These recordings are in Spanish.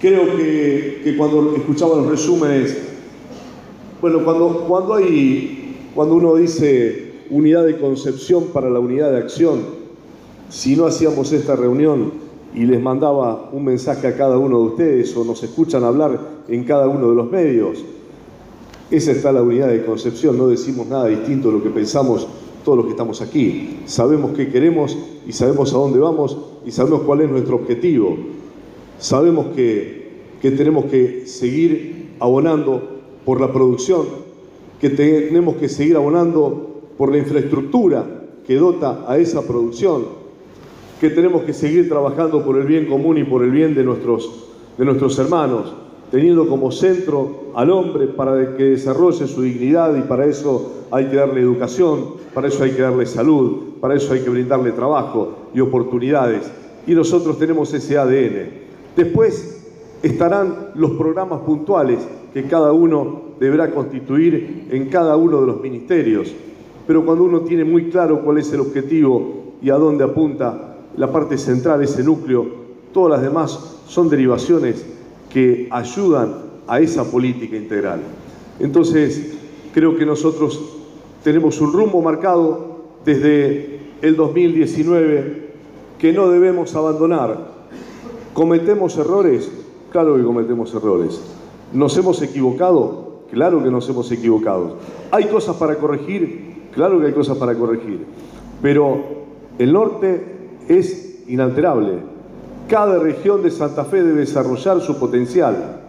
Creo que, cuando escuchaba los resúmenes, bueno, cuando, cuando, hay, cuando uno dice unidad de concepción para la unidad de acción, si no hacíamos esta reunión y les mandaba un mensaje a cada uno de ustedes o nos escuchan hablar en cada uno de los medios, esa está la unidad de concepción, no decimos nada distinto de lo que pensamos todos los que estamos aquí. Sabemos qué queremos y sabemos a dónde vamos y sabemos cuál es nuestro objetivo. Sabemos que, que tenemos que seguir abonando por la producción, que tenemos que seguir abonando por la infraestructura que dota a esa producción, que tenemos que seguir trabajando por el bien común y por el bien de nuestros, de nuestros hermanos, teniendo como centro al hombre para que desarrolle su dignidad y para eso hay que darle educación, para eso hay que darle salud, para eso hay que brindarle trabajo y oportunidades. Y nosotros tenemos ese ADN. Después estarán los programas puntuales que cada uno deberá constituir en cada uno de los ministerios. Pero cuando uno tiene muy claro cuál es el objetivo y a dónde apunta la parte central, ese núcleo, todas las demás son derivaciones que ayudan a esa política integral. Entonces, creo que nosotros tenemos un rumbo marcado desde el 2019 que no debemos abandonar. ¿Cometemos errores? Claro que cometemos errores. ¿Nos hemos equivocado? Claro que nos hemos equivocado. ¿Hay cosas para corregir? Claro que hay cosas para corregir. Pero el norte es inalterable. Cada región de Santa Fe debe desarrollar su potencial.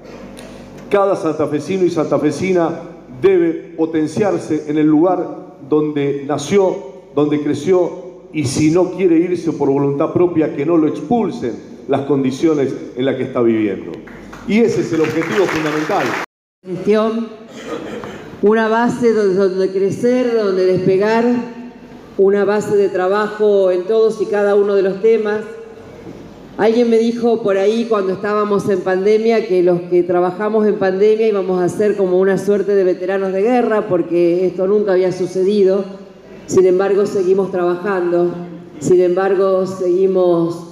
Cada santafesino y santafesina debe potenciarse en el lugar donde nació, donde creció, y si no quiere irse por voluntad propia, que no lo expulsen las condiciones en las que está viviendo. Y ese es el objetivo fundamental. Gestión, una base donde, crecer, donde despegar, una base de trabajo en todos y cada uno de los temas. Alguien me dijo por ahí cuando estábamos en pandemia que los que trabajamos en pandemia íbamos a ser como una suerte de veteranos de guerra porque esto nunca había sucedido. Sin embargo, seguimos trabajando, sin embargo, seguimos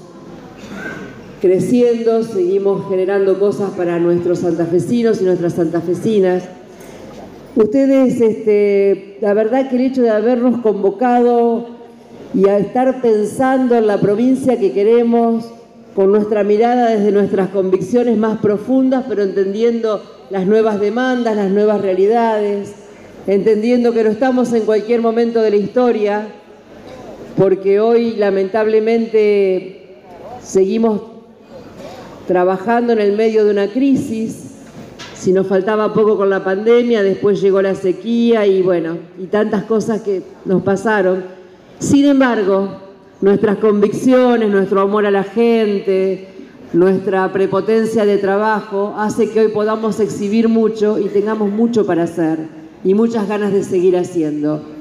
creciendo, seguimos generando cosas para nuestros santafesinos y nuestras santafesinas. Ustedes, este, la verdad que el hecho de habernos convocado y a estar pensando en la provincia que queremos, con nuestra mirada desde nuestras convicciones más profundas, pero entendiendo las nuevas demandas, las nuevas realidades, entendiendo que no estamos en cualquier momento de la historia, porque hoy lamentablemente seguimos trabajando en el medio de una crisis, si nos faltaba poco con la pandemia, después llegó la sequía y bueno, y tantas cosas que nos pasaron. Sin embargo, nuestras convicciones, nuestro amor a la gente, nuestra prepotencia de trabajo hace que hoy podamos exhibir mucho y tengamos mucho para hacer y muchas ganas de seguir haciendo.